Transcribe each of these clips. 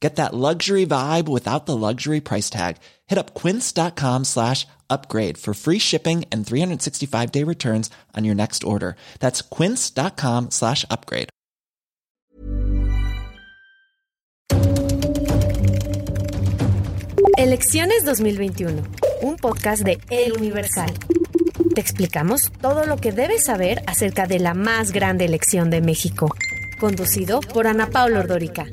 Get that luxury vibe without the luxury price tag. Hit up quince.com slash upgrade for free shipping and 365 day returns on your next order. That's quince.com slash upgrade. Elecciones 2021, un podcast de El Universal. Te explicamos todo lo que debes saber acerca de la más grande elección de México. Conducido por Ana Paula Ordórica.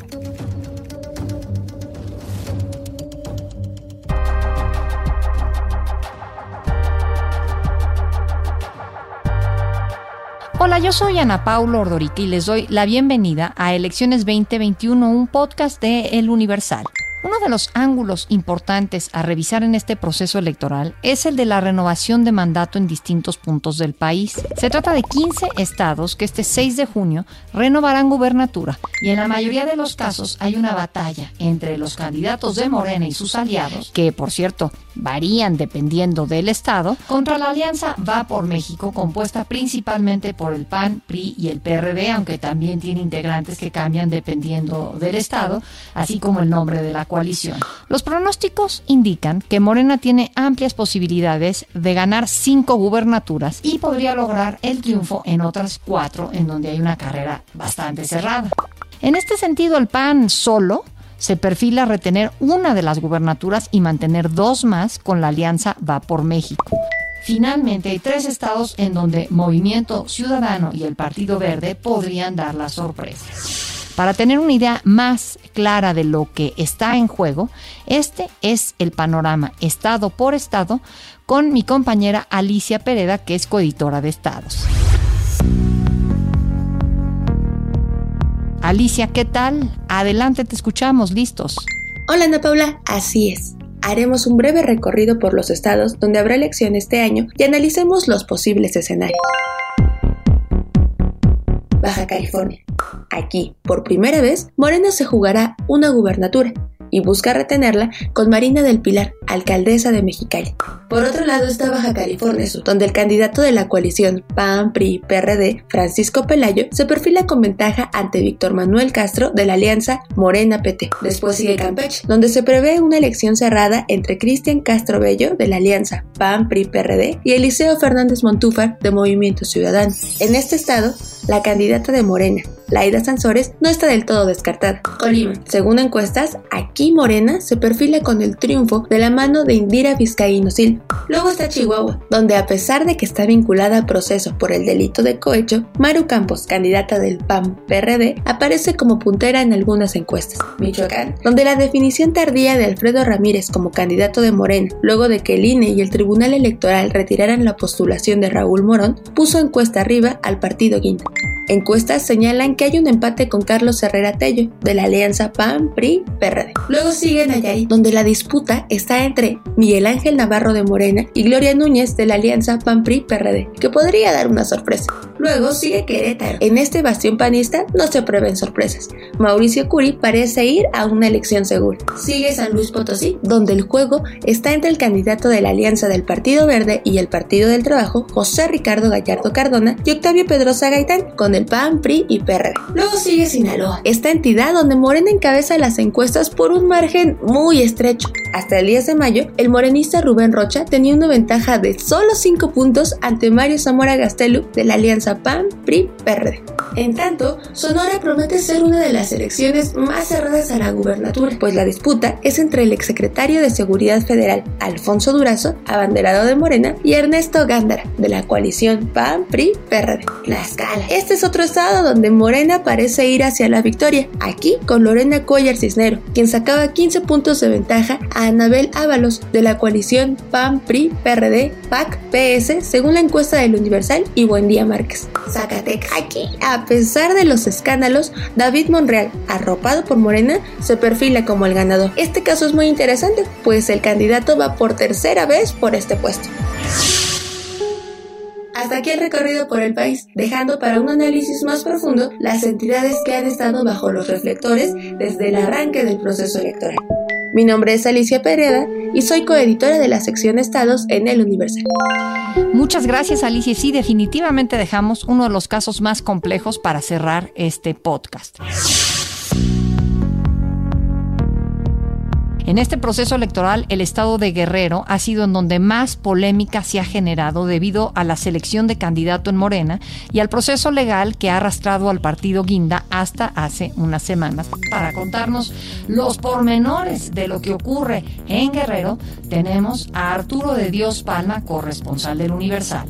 Hola, yo soy Ana Paula Ordorica y les doy la bienvenida a Elecciones 2021, un podcast de El Universal. Uno de los ángulos importantes a revisar en este proceso electoral es el de la renovación de mandato en distintos puntos del país. Se trata de 15 estados que este 6 de junio renovarán gubernatura y en la mayoría de los casos hay una batalla entre los candidatos de Morena y sus aliados, que por cierto varían dependiendo del estado, contra la alianza Va por México compuesta principalmente por el PAN, PRI y el PRD, aunque también tiene integrantes que cambian dependiendo del estado, así como el nombre de la Los pronósticos indican que Morena tiene amplias posibilidades de ganar cinco gubernaturas y podría lograr el triunfo en otras cuatro en donde hay una carrera bastante cerrada. En este sentido, el PAN solo se perfila retener una de las gubernaturas y mantener dos más con la alianza Va por México. Finalmente, hay tres estados en donde Movimiento Ciudadano y el Partido Verde podrían dar la sorpresa. Para tener una idea más clara de lo que está en juego, este es el panorama estado por estado con mi compañera Alicia Pereda, que es coeditora de estados. Alicia, ¿qué tal? Adelante, te escuchamos, listos. Hola Ana Paula, así es. Haremos un breve recorrido por los estados donde habrá elección este año y analicemos los posibles escenarios. Baja California. Aquí, por primera vez, Morena se jugará una gubernatura y busca retenerla con Marina del Pilar, alcaldesa de Mexicali. Por otro lado está Baja California Sur, donde el candidato de la coalición PAN, PRI, PRD, Francisco Pelayo, se perfila con ventaja ante Víctor Manuel Castro de la alianza Morena PT. Después sigue Campeche, donde se prevé una elección cerrada entre Cristian Castro Bello de la alianza PAN, PRI, PRD y Eliseo Fernández Montúfar de Movimiento Ciudadano. En este estado, la candidata de Morena, Laida Sansores, no está del todo descartada. Colima. Según encuestas, aquí Morena se perfila con el triunfo de la mano de Indira Vizcaíno Silva. Luego está Chihuahua, donde a pesar de que está vinculada al proceso por el delito de cohecho, Maru Campos, candidata del PAN-PRD, aparece como puntera en algunas encuestas. Michoacán, donde la definición tardía de Alfredo Ramírez como candidato de Morena, luego de que el INE y el Tribunal Electoral retiraran la postulación de Raúl Morón, puso encuesta arriba al partido Guinda. Encuestas señalan que hay un empate con Carlos Herrera Tello, de la alianza PAN-PRI-PRD. Luego sigue Nayarit, donde la disputa está entre Miguel Ángel Navarro de Morena y Gloria Núñez de la alianza PAN-PRI-PRD, que podría dar una sorpresa. Luego sigue Querétaro. En este bastión panista no se prevén sorpresas. Mauricio Curi parece ir a una elección segura. Sigue San Luis Potosí, donde el juego está entre el candidato de la alianza del Partido Verde y el Partido del Trabajo, José Ricardo Gallardo Cardona, y Octavio Pedrosa Gaitán, con del PAN, PRI y PRD. Luego sigue Sinaloa, esta entidad donde Morena encabeza las encuestas por un margen muy estrecho. Hasta el 10 de mayo, el morenista Rubén Rocha tenía una ventaja de solo 5 puntos ante Mario Zamora Gastelu de la alianza PAN, PRI, PRD. En tanto, Sonora promete ser una de las elecciones más cerradas a la gubernatura, pues la disputa es entre el exsecretario de Seguridad Federal, Alfonso Durazo, abanderado de Morena, y Ernesto Gándara, de la coalición PAN, PRI, PRD. Tlaxcala. Este es otro estado donde Morena parece ir hacia la victoria, aquí con Lorena Cuellar Cisnero, quien sacaba 15 puntos de ventaja a Anabel Ábalos, de la coalición PAN, PRI, PRD, PAC, PS, según la encuesta del Universal y Buen Día Márquez. Zacatecas. Aquí, a pesar de los escándalos, David Monreal, arropado por Morena, se perfila como el ganador. Este caso es muy interesante, pues el candidato va por tercera vez por este puesto. Hasta aquí el recorrido por el país, dejando para un análisis más profundo las entidades que han estado bajo los reflectores desde el arranque del proceso electoral. Mi nombre es Alicia Pereda y soy coeditora de la sección Estados en El Universal. Muchas gracias, Alicia. Sí, definitivamente dejamos uno de los casos más complejos para cerrar este podcast. En este proceso electoral, el estado de Guerrero ha sido en donde más polémica se ha generado debido a la selección de candidato en Morena y al proceso legal que ha arrastrado al partido Guinda hasta hace unas semanas. Para contarnos los pormenores de lo que ocurre en Guerrero, tenemos a Arturo de Dios Palma, corresponsal del Universal.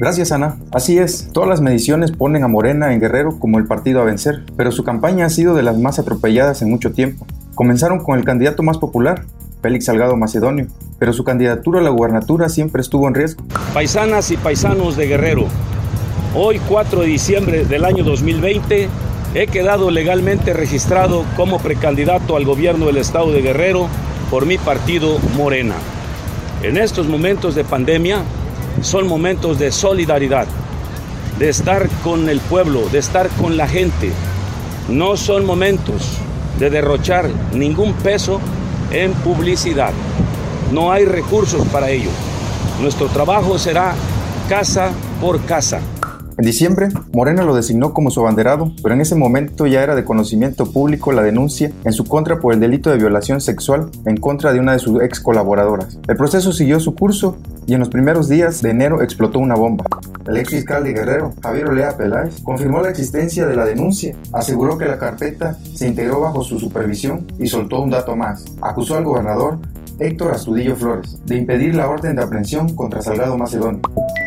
Gracias, Ana. Así es, todas las mediciones ponen a Morena en Guerrero como el partido a vencer, pero su campaña ha sido de las más atropelladas en mucho tiempo. Comenzaron con el candidato más popular, Félix Salgado Macedonio, pero su candidatura a la gubernatura siempre estuvo en riesgo. Paisanas y paisanos de Guerrero, hoy 4 de diciembre del año 2020 he quedado legalmente registrado como precandidato al gobierno del estado de Guerrero por mi partido Morena. En estos momentos de pandemia son momentos de solidaridad, de estar con el pueblo, de estar con la gente. No son momentos de derrochar ningún peso en publicidad. No hay recursos para ello. Nuestro trabajo será casa por casa. En diciembre, Morena lo designó como su abanderado, pero en ese momento ya era de conocimiento público la denuncia en su contra por el delito de violación sexual en contra de una de sus ex colaboradoras. El proceso siguió su curso y en los primeros días de enero explotó una bomba. El ex fiscal de Guerrero, Javier Olea Peláez, confirmó la existencia de la denuncia, aseguró que la carpeta se integró bajo su supervisión y soltó un dato más. Acusó al gobernador Héctor Astudillo Flores, de impedir la orden de aprehensión contra Salgado Macedonio.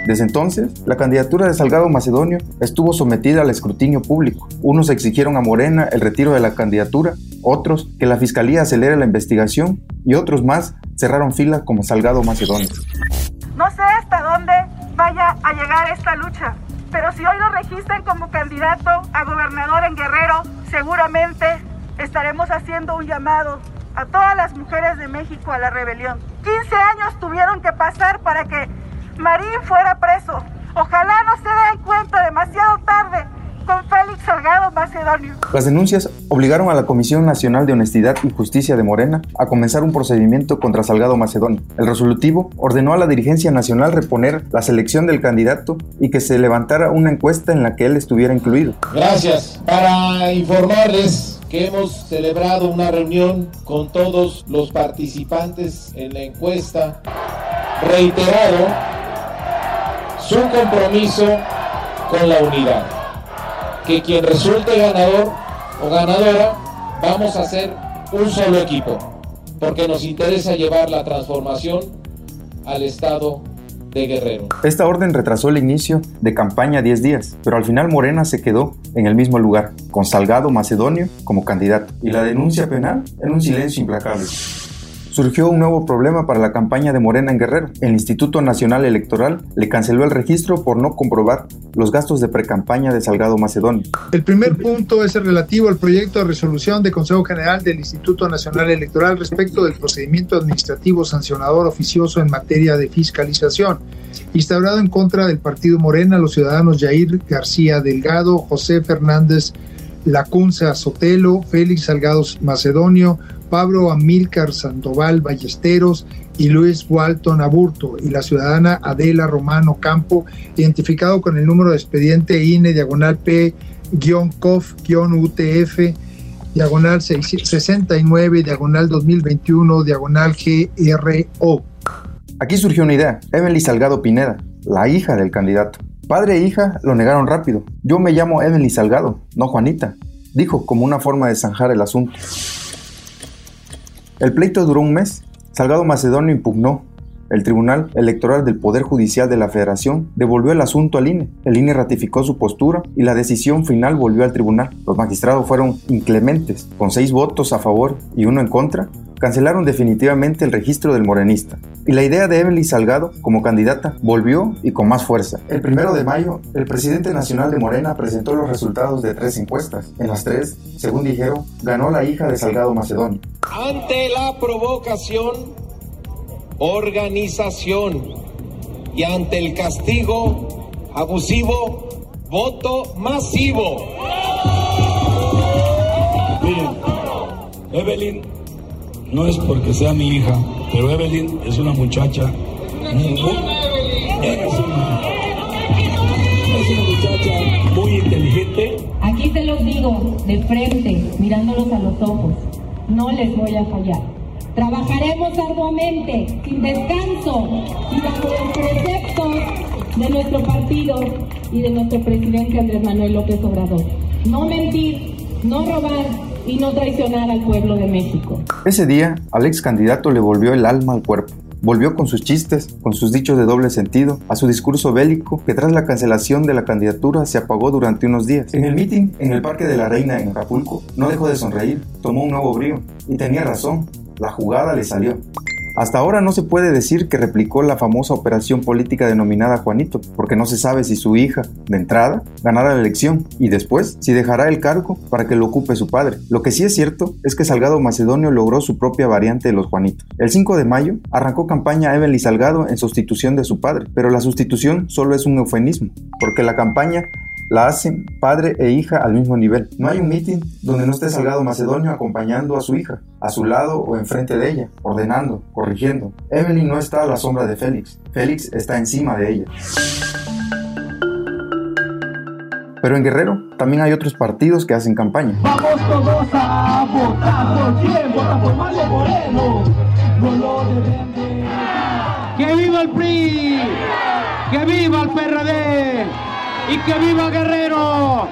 Desde entonces, la candidatura de Salgado Macedonio estuvo sometida al escrutinio público. Unos exigieron a Morena el retiro de la candidatura, otros que la fiscalía acelere la investigación y otros más cerraron fila como Salgado Macedonio. No sé hasta dónde vaya a llegar esta lucha, pero si hoy lo registran como candidato a gobernador en Guerrero, seguramente estaremos haciendo un llamado a todas las mujeres de México a la rebelión. 15 años tuvieron que pasar para que Marín fuera preso. Ojalá no se den cuenta demasiado tarde con Félix Salgado Macedonio. Las denuncias obligaron a la Comisión Nacional de Honestidad y Justicia de Morena a comenzar un procedimiento contra Salgado Macedonio. El resolutivo ordenó a la dirigencia nacional reponer la selección del candidato y que se levantara una encuesta en la que él estuviera incluido. Gracias. Para informarles que hemos celebrado una reunión con todos los participantes en la encuesta, reiterado su compromiso con la unidad. Que quien resulte ganador o ganadora, vamos a ser un solo equipo, porque nos interesa llevar la transformación al Estado Guerrero. Esta orden retrasó el inicio de campaña 10 días, pero al final Morena se quedó en el mismo lugar, con Salgado Macedonio como candidato, y la denuncia penal en un silencio implacable surgió un nuevo problema para la campaña de Morena en Guerrero. El Instituto Nacional Electoral le canceló el registro por no comprobar los gastos de precampaña de Salgado Macedonio. El primer punto es el relativo al proyecto de resolución del Consejo General del Instituto Nacional Electoral respecto del procedimiento administrativo sancionador oficioso en materia de fiscalización, instaurado en contra del partido Morena, los ciudadanos Jair García Delgado, José Fernández Lacunza Sotelo, Félix Salgado Macedonio, Pablo Amílcar Sandoval Ballesteros y Luis Walton Aburto y la ciudadana Adela Romano Campo, identificado con el número de expediente INE diagonal P-COF-UTF diagonal 69 diagonal 2021 diagonal GRO. Aquí surgió una idea, Emily Salgado Pineda, la hija del candidato. Padre e hija lo negaron rápido. Yo me llamo Emily Salgado, no Juanita, dijo como una forma de zanjar el asunto. El pleito duró un mes. Salgado Macedonio impugnó. El Tribunal Electoral del Poder Judicial de la Federación devolvió el asunto al INE. El INE ratificó su postura y la decisión final volvió al tribunal. Los magistrados fueron inclementes, con seis votos a favor y uno en contra, cancelaron definitivamente el registro del morenista. Y la idea de Emily Salgado como candidata volvió y con más fuerza. El primero de mayo, el presidente nacional de Morena presentó los resultados de tres encuestas. En las tres, según dijeron, ganó la hija de Salgado Macedonio. Ante la provocación, organización y ante el castigo abusivo, voto masivo. Miren, Evelyn no es porque sea mi hija, pero Evelyn es una muchacha es una muchacha muy inteligente. Aquí te los digo de frente, mirándolos a los ojos. No les voy a fallar. Trabajaremos arduamente, sin descanso y bajo los preceptos de nuestro partido y de nuestro presidente Andrés Manuel López Obrador. No mentir, no robar, y no traicionar al pueblo de México. Ese día, al ex candidato le volvió el alma al cuerpo. Volvió con sus chistes, con sus dichos de doble sentido, a su discurso bélico que tras la cancelación de la candidatura se apagó durante unos días. En el meeting en el Parque de la Reina en Acapulco, no dejó de sonreír, tomó un nuevo brío y tenía razón, la jugada le salió. Hasta ahora no se puede decir que replicó la famosa operación política denominada Juanito, porque no se sabe si su hija, de entrada, ganará la elección y después si dejará el cargo para que lo ocupe su padre. Lo que sí es cierto es que Salgado Macedonio logró su propia variante de los Juanitos. El 5 de mayo arrancó campaña Evelyn Salgado en sustitución de su padre, pero la sustitución solo es un eufemismo, porque la campaña la hacen padre e hija al mismo nivel. No hay un mitin donde no esté Salgado Macedonio acompañando a su hija, a su lado o enfrente de ella, ordenando, corrigiendo. Evelyn no está a la sombra de Félix, Félix está encima de ella. Pero en Guerrero también hay otros partidos que hacen campaña. Vamos todos a votar por quién, vota por Mario Moreno. ¡Que viva el PRI! ¡Que viva el PRD! Y que viva Guerrero.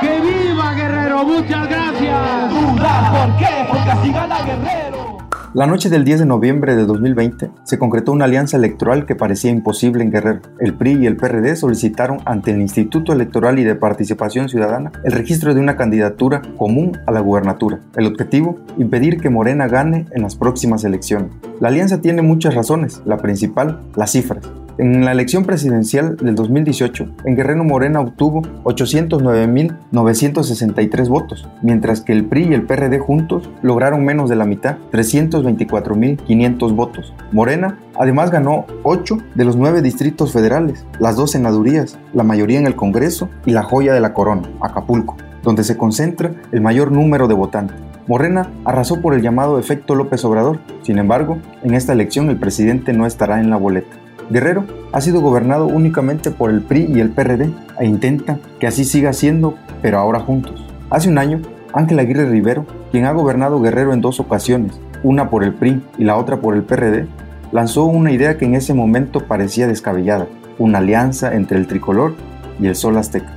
Que viva Guerrero. Muchas gracias. ¿Por qué? Porque así gana Guerrero. La noche del 10 de noviembre de 2020 se concretó una alianza electoral que parecía imposible en Guerrero. El PRI y el PRD solicitaron ante el Instituto Electoral y de Participación Ciudadana el registro de una candidatura común a la gubernatura. El objetivo, impedir que Morena gane en las próximas elecciones. La alianza tiene muchas razones, la principal, las cifras. En la elección presidencial del 2018, en Guerrero Morena obtuvo 809.963 votos, mientras que el PRI y el PRD juntos lograron menos de la mitad, 324.500 votos. Morena además ganó 8 de los 9 distritos federales, las dos senadurías, la mayoría en el Congreso y la joya de la corona, Acapulco, donde se concentra el mayor número de votantes. Morena arrasó por el llamado efecto López Obrador. Sin embargo, en esta elección el presidente no estará en la boleta. Guerrero ha sido gobernado únicamente por el PRI y el PRD e intenta que así siga siendo, pero ahora juntos. Hace un año, Ángel Aguirre Rivero, quien ha gobernado Guerrero en dos ocasiones, una por el PRI y la otra por el PRD, lanzó una idea que en ese momento parecía descabellada, una alianza entre el tricolor y el sol azteca.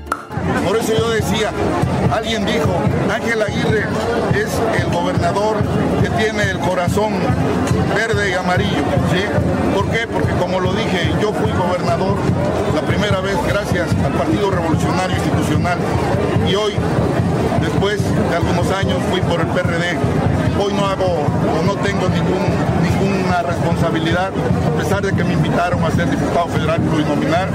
Por eso yo decía, alguien dijo, Ángel Aguirre es el gobernador tiene el corazón verde y amarillo. ¿sí? ¿Por qué? Porque como lo dije, yo fui gobernador la primera vez gracias al Partido Revolucionario Institucional y hoy, después de algunos años, fui por el PRD. Hoy no hago o no tengo ninguna responsabilidad, a pesar de que me invitaron a ser diputado federal plurinominal,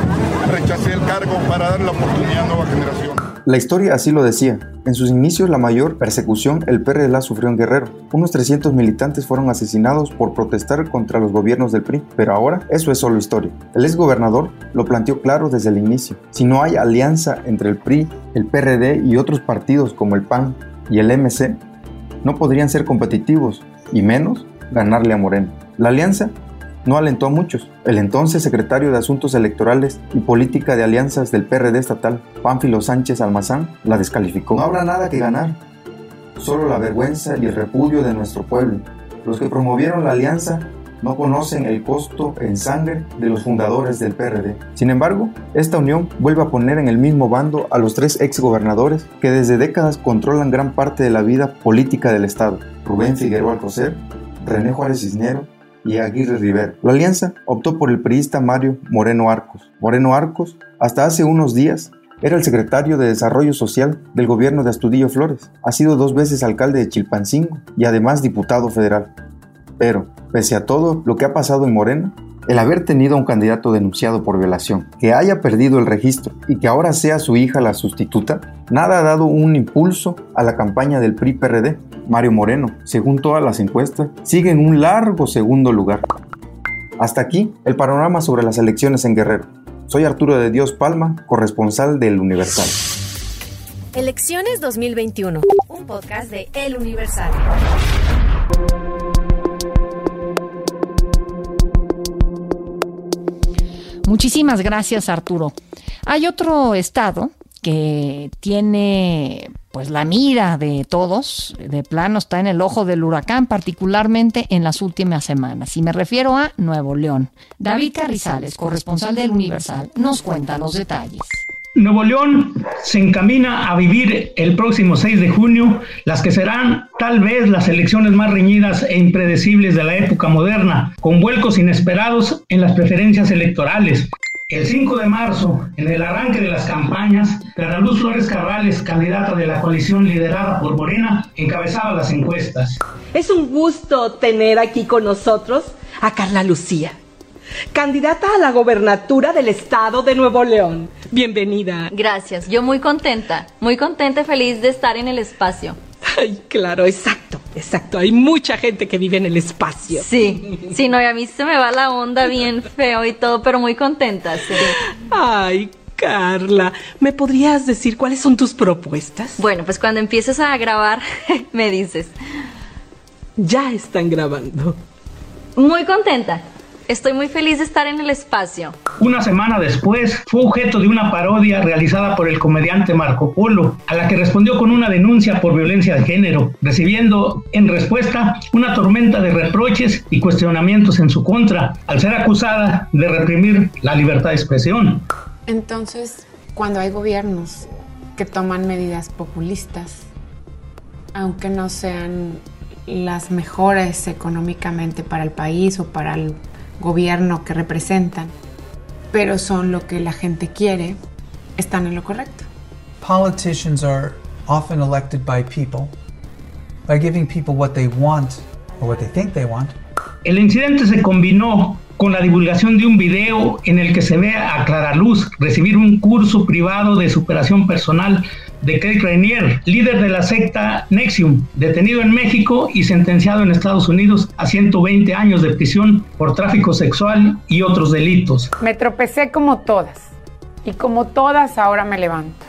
rechacé el cargo para dar la oportunidad a nueva generación. La historia así lo decía. En sus inicios, la mayor persecución el PRD la sufrió en Guerrero. Unos 300 militantes fueron asesinados por protestar contra los gobiernos del PRI, pero ahora eso es solo historia. El ex gobernador lo planteó claro desde el inicio. Si no hay alianza entre el PRI, el PRD y otros partidos como el PAN y el MC, no podrían ser competitivos y menos ganarle a Moreno. La alianza no alentó a muchos. El entonces secretario de Asuntos Electorales y Política de Alianzas del PRD estatal, Pánfilo Sánchez Almazán, la descalificó. No habrá nada que ganar, solo la vergüenza y el repudio de nuestro pueblo. Los que promovieron la alianza no conocen el costo en sangre de los fundadores del PRD. Sin embargo, esta unión vuelve a poner en el mismo bando a los tres exgobernadores que desde décadas controlan gran parte de la vida política del Estado, Rubén Figueroa Alcocer, René Juárez Cisnero y Aguirre Rivera. La alianza optó por el priista Mario Moreno Arcos. Moreno Arcos, hasta hace unos días, era el secretario de Desarrollo Social del gobierno de Astudillo Flores. Ha sido dos veces alcalde de Chilpancingo y además diputado federal. Pero, pese a todo lo que ha pasado en Morena, el haber tenido a un candidato denunciado por violación, que haya perdido el registro y que ahora sea su hija la sustituta, nada ha dado un impulso a la campaña del PRI-PRD. Mario Moreno, según todas las encuestas, sigue en un largo segundo lugar. Hasta aquí el panorama sobre las elecciones en Guerrero. Soy Arturo de Dios Palma, corresponsal del Universal. Elecciones 2021, un podcast de El Universal. Muchísimas gracias, Arturo. Hay otro estado que tiene pues la mira de todos, de plano está en el ojo del huracán, particularmente en las últimas semanas. Y me refiero a Nuevo León. David Carrizales, corresponsal del Universal, nos cuenta los detalles. Nuevo León se encamina a vivir el próximo 6 de junio las que serán tal vez las elecciones más reñidas e impredecibles de la época moderna, con vuelcos inesperados en las preferencias electorales. El 5 de marzo, en el arranque de las campañas, Clara Luz Flores Carrales, candidata de la coalición liderada por Morena, encabezaba las encuestas. Es un gusto tener aquí con nosotros a Carla Lucía candidata a la gobernatura del estado de Nuevo León. Bienvenida. Gracias, yo muy contenta, muy contenta y feliz de estar en el espacio. Ay, claro, exacto, exacto. Hay mucha gente que vive en el espacio. Sí, sí, no, y a mí se me va la onda bien feo y todo, pero muy contenta, sí. Ay, Carla, ¿me podrías decir cuáles son tus propuestas? Bueno, pues cuando empieces a grabar, me dices. Ya están grabando. Muy contenta. Estoy muy feliz de estar en el espacio. Una semana después, fue objeto de una parodia realizada por el comediante Marco Polo, a la que respondió con una denuncia por violencia de género, recibiendo en respuesta una tormenta de reproches y cuestionamientos en su contra, al ser acusada de reprimir la libertad de expresión. Entonces, cuando hay gobiernos que toman medidas populistas, aunque no sean las mejores económicamente para el país o para el gobierno que representan, pero son lo que la gente quiere, están en lo correcto. Politicians are often elected by people by giving people what they want or what they think they want. El incidente se combinó con la divulgación de un video en el que se ve a Clara Luz recibir un curso privado de superación personal de Craig Rainier, líder de la secta Nexium, detenido en México y sentenciado en Estados Unidos a 120 años de prisión por tráfico sexual y otros delitos. Me tropecé como todas y como todas ahora me levanto.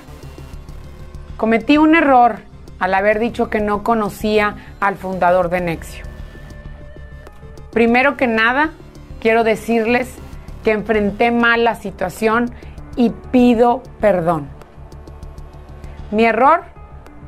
Cometí un error al haber dicho que no conocía al fundador de Nexium. Primero que nada, quiero decirles que enfrenté mal la situación y pido perdón. Mi error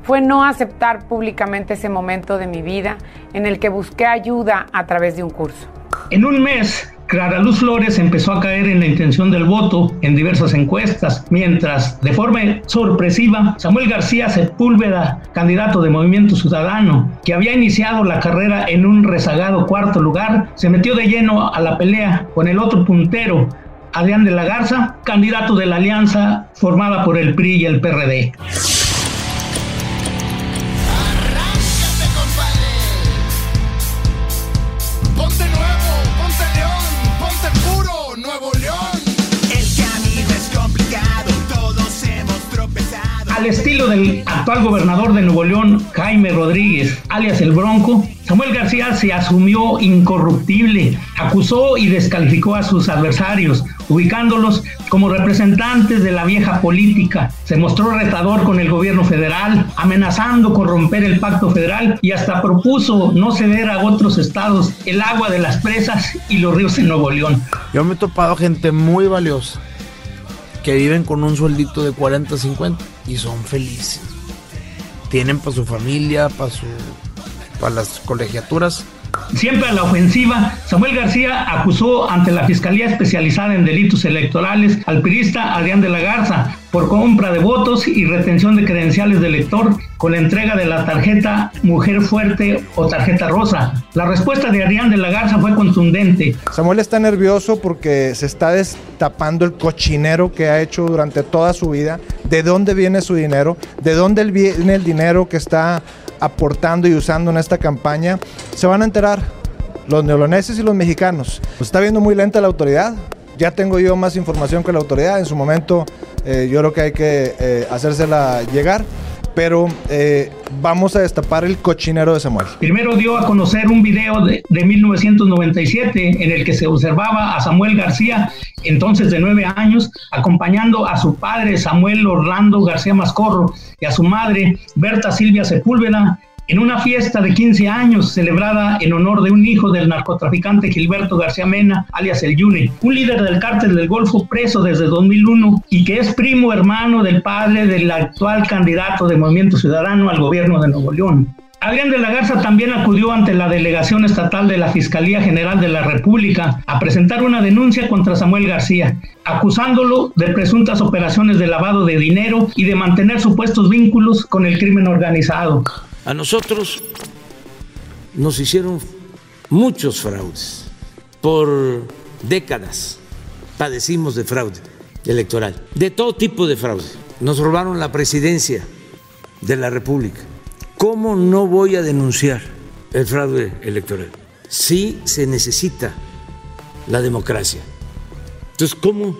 fue no aceptar públicamente ese momento de mi vida en el que busqué ayuda a través de un curso. En un mes, Clara Luz Flores empezó a caer en la intención del voto en diversas encuestas, mientras, de forma sorpresiva, Samuel García Sepúlveda, candidato de Movimiento Ciudadano, que había iniciado la carrera en un rezagado cuarto lugar, se metió de lleno a la pelea con el otro puntero, Adrián de la Garza, candidato de la alianza formada por el PRI y el PRD. Al estilo del actual gobernador de Nuevo León, Jaime Rodríguez, alias el Bronco, Samuel García se asumió incorruptible, acusó y descalificó a sus adversarios, ubicándolos como representantes de la vieja política. Se mostró retador con el gobierno federal, amenazando con romper el pacto federal y hasta propuso no ceder a otros estados el agua de las presas y los ríos en Nuevo León. Yo me he topado gente muy valiosa que viven con un sueldito de 40, 50 y son felices. Tienen para su familia, para su para las colegiaturas Siempre a la ofensiva, Samuel García acusó ante la Fiscalía Especializada en Delitos Electorales al pirista Adrián de la Garza por compra de votos y retención de credenciales de elector con la entrega de la tarjeta Mujer Fuerte o tarjeta rosa. La respuesta de Adrián de la Garza fue contundente. Samuel está nervioso porque se está destapando el cochinero que ha hecho durante toda su vida, de dónde viene su dinero, de dónde viene el dinero que está aportando y usando en esta campaña, se van a enterar los neoloneses y los mexicanos. Pues está viendo muy lenta la autoridad. Ya tengo yo más información que la autoridad. En su momento eh, yo creo que hay que eh, hacérsela llegar pero eh, vamos a destapar el cochinero de Samuel. Primero dio a conocer un video de, de, 1997 en el que se observaba a Samuel García, entonces de nueve años, acompañando a su padre Samuel Orlando García Mascorro y a su madre Berta Silvia Sepúlveda en una fiesta de 15 años celebrada en honor de un hijo del narcotraficante Gilberto García Mena, alias El Yune, un líder del cártel del Golfo preso desde 2001 y que es primo hermano del padre del actual candidato de Movimiento Ciudadano al gobierno de Nuevo León. Adrián de la Garza también acudió ante la delegación estatal de la Fiscalía General de la República a presentar una denuncia contra Samuel García, acusándolo de presuntas operaciones de lavado de dinero y de mantener supuestos vínculos con el crimen organizado. A nosotros nos hicieron muchos fraudes. Por décadas padecimos de fraude electoral, de todo tipo de fraude. Nos robaron la presidencia de la República. ¿Cómo no voy a denunciar el fraude electoral? Sí se necesita la democracia. Entonces, ¿cómo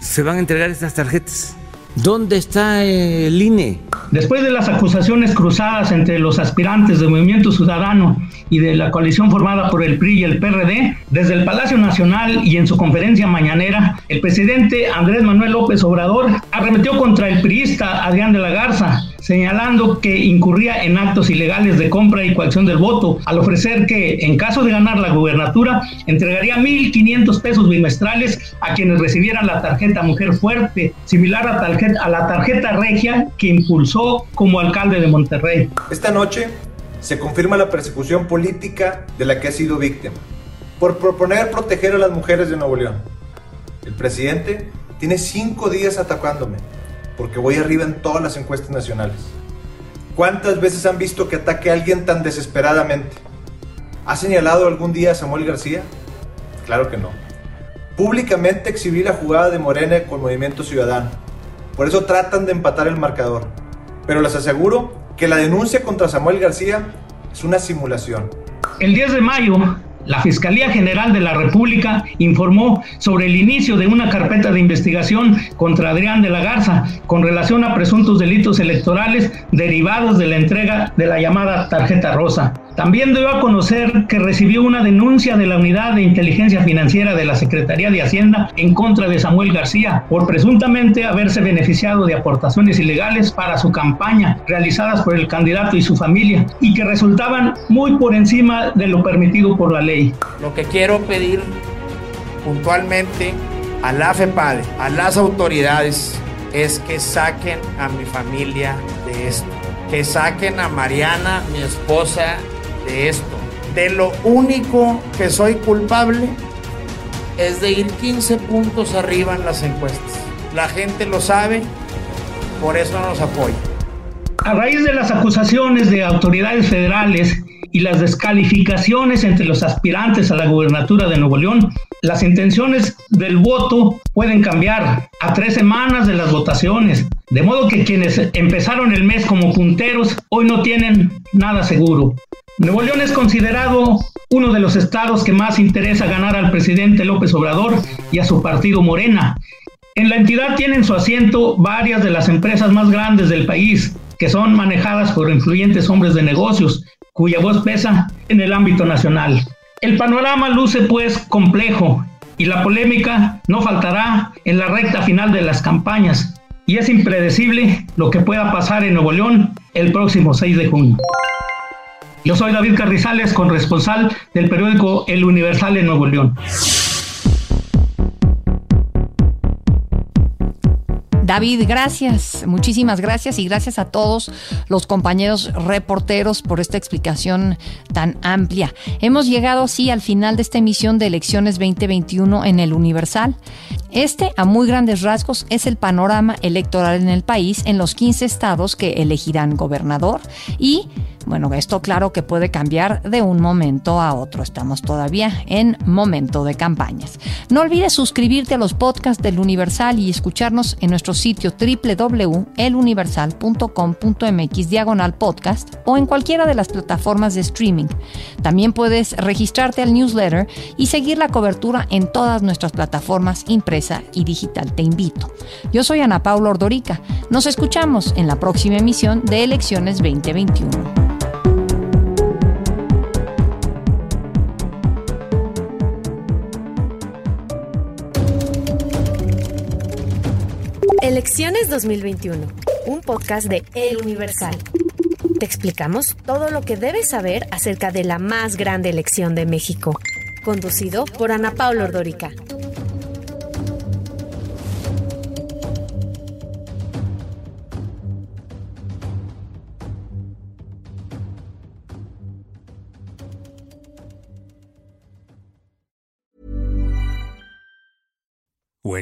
se van a entregar estas tarjetas? ¿Dónde está el INE? Después de las acusaciones cruzadas entre los aspirantes del Movimiento Ciudadano y de la coalición formada por el PRI y el PRD, desde el Palacio Nacional y en su conferencia mañanera, el presidente Andrés Manuel López Obrador arremetió contra el priista Adrián de la Garza, señalando que incurría en actos ilegales de compra y coacción del voto, al ofrecer que, en caso de ganar la gubernatura, entregaría 1.500 pesos bimestrales a quienes recibieran la tarjeta Mujer Fuerte, similar a, la tarjeta regia que impulsó como alcalde de Monterrey. Esta noche se confirma la persecución política de la que ha sido víctima, por proponer proteger a las mujeres de Nuevo León. El presidente tiene cinco días atacándome porque voy arriba en todas las encuestas nacionales. ¿Cuántas veces han visto que ataque a alguien tan desesperadamente? ¿Ha señalado algún día a Samuel García? Claro que no. Públicamente exhibí la jugada de Morena con Movimiento Ciudadano. Por eso tratan de empatar el marcador. Pero les aseguro que la denuncia contra Samuel García es una simulación. El 10 de mayo, la Fiscalía General de la República informó sobre el inicio de una carpeta de investigación contra Adrián de la Garza con relación a presuntos delitos electorales derivados de la entrega de la llamada tarjeta rosa. También dio a conocer que recibió una denuncia de la Unidad de Inteligencia Financiera de la Secretaría de Hacienda en contra de Samuel García por presuntamente haberse beneficiado de aportaciones ilegales para su campaña realizadas por el candidato y su familia y que resultaban muy por encima de lo permitido por la ley. Lo que quiero pedir puntualmente a la FEPADE, a las autoridades, es que saquen a mi familia de esto. Que saquen a Mariana, mi esposa, de esto. De lo único que soy culpable es de ir 15 puntos arriba en las encuestas. La gente lo sabe, por eso nos apoya. A raíz de las acusaciones de autoridades federales y las descalificaciones entre los aspirantes a la gubernatura de Nuevo León, las intenciones del voto pueden cambiar a tres semanas de las votaciones, de modo que quienes empezaron el mes como punteros hoy no tienen nada seguro. Nuevo León es considerado uno de los estados que más interesa ganar al presidente López Obrador y a su partido Morena. En la entidad tienen su asiento varias de las empresas más grandes del país, que son manejadas por influyentes hombres de negocios, cuya voz pesa en el ámbito nacional. El panorama luce pues complejo y la polémica no faltará en la recta final de las campañas y es impredecible lo que pueda pasar en Nuevo León el próximo 6 de junio. Yo soy David Carrizales, corresponsal del periódico El Universal en Nuevo León. David, gracias, muchísimas gracias y gracias a todos los compañeros reporteros por esta explicación tan amplia. Hemos llegado así al final de esta emisión de Elecciones 2021 en el Universal. Este, a muy grandes rasgos, es el panorama electoral en el país en los 15 estados que elegirán gobernador y bueno, esto claro que puede cambiar de un momento a otro. Estamos todavía en momento de campañas. No olvides suscribirte a los podcasts del Universal y escucharnos en nuestro sitio www.eluniversal.com.mx diagonal podcast o en cualquiera de las plataformas de streaming. También puedes registrarte al newsletter y seguir la cobertura en todas nuestras plataformas impresa y digital. Te invito. Yo soy Ana Paula Ordorica. Nos escuchamos en la próxima emisión de Elecciones 2021. Elecciones 2021, un podcast de El Universal. Te explicamos todo lo que debes saber acerca de la más grande elección de México, conducido por Ana Paula Ordorica.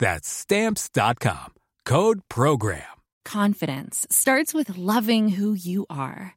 That's stamps.com. Code program. Confidence starts with loving who you are.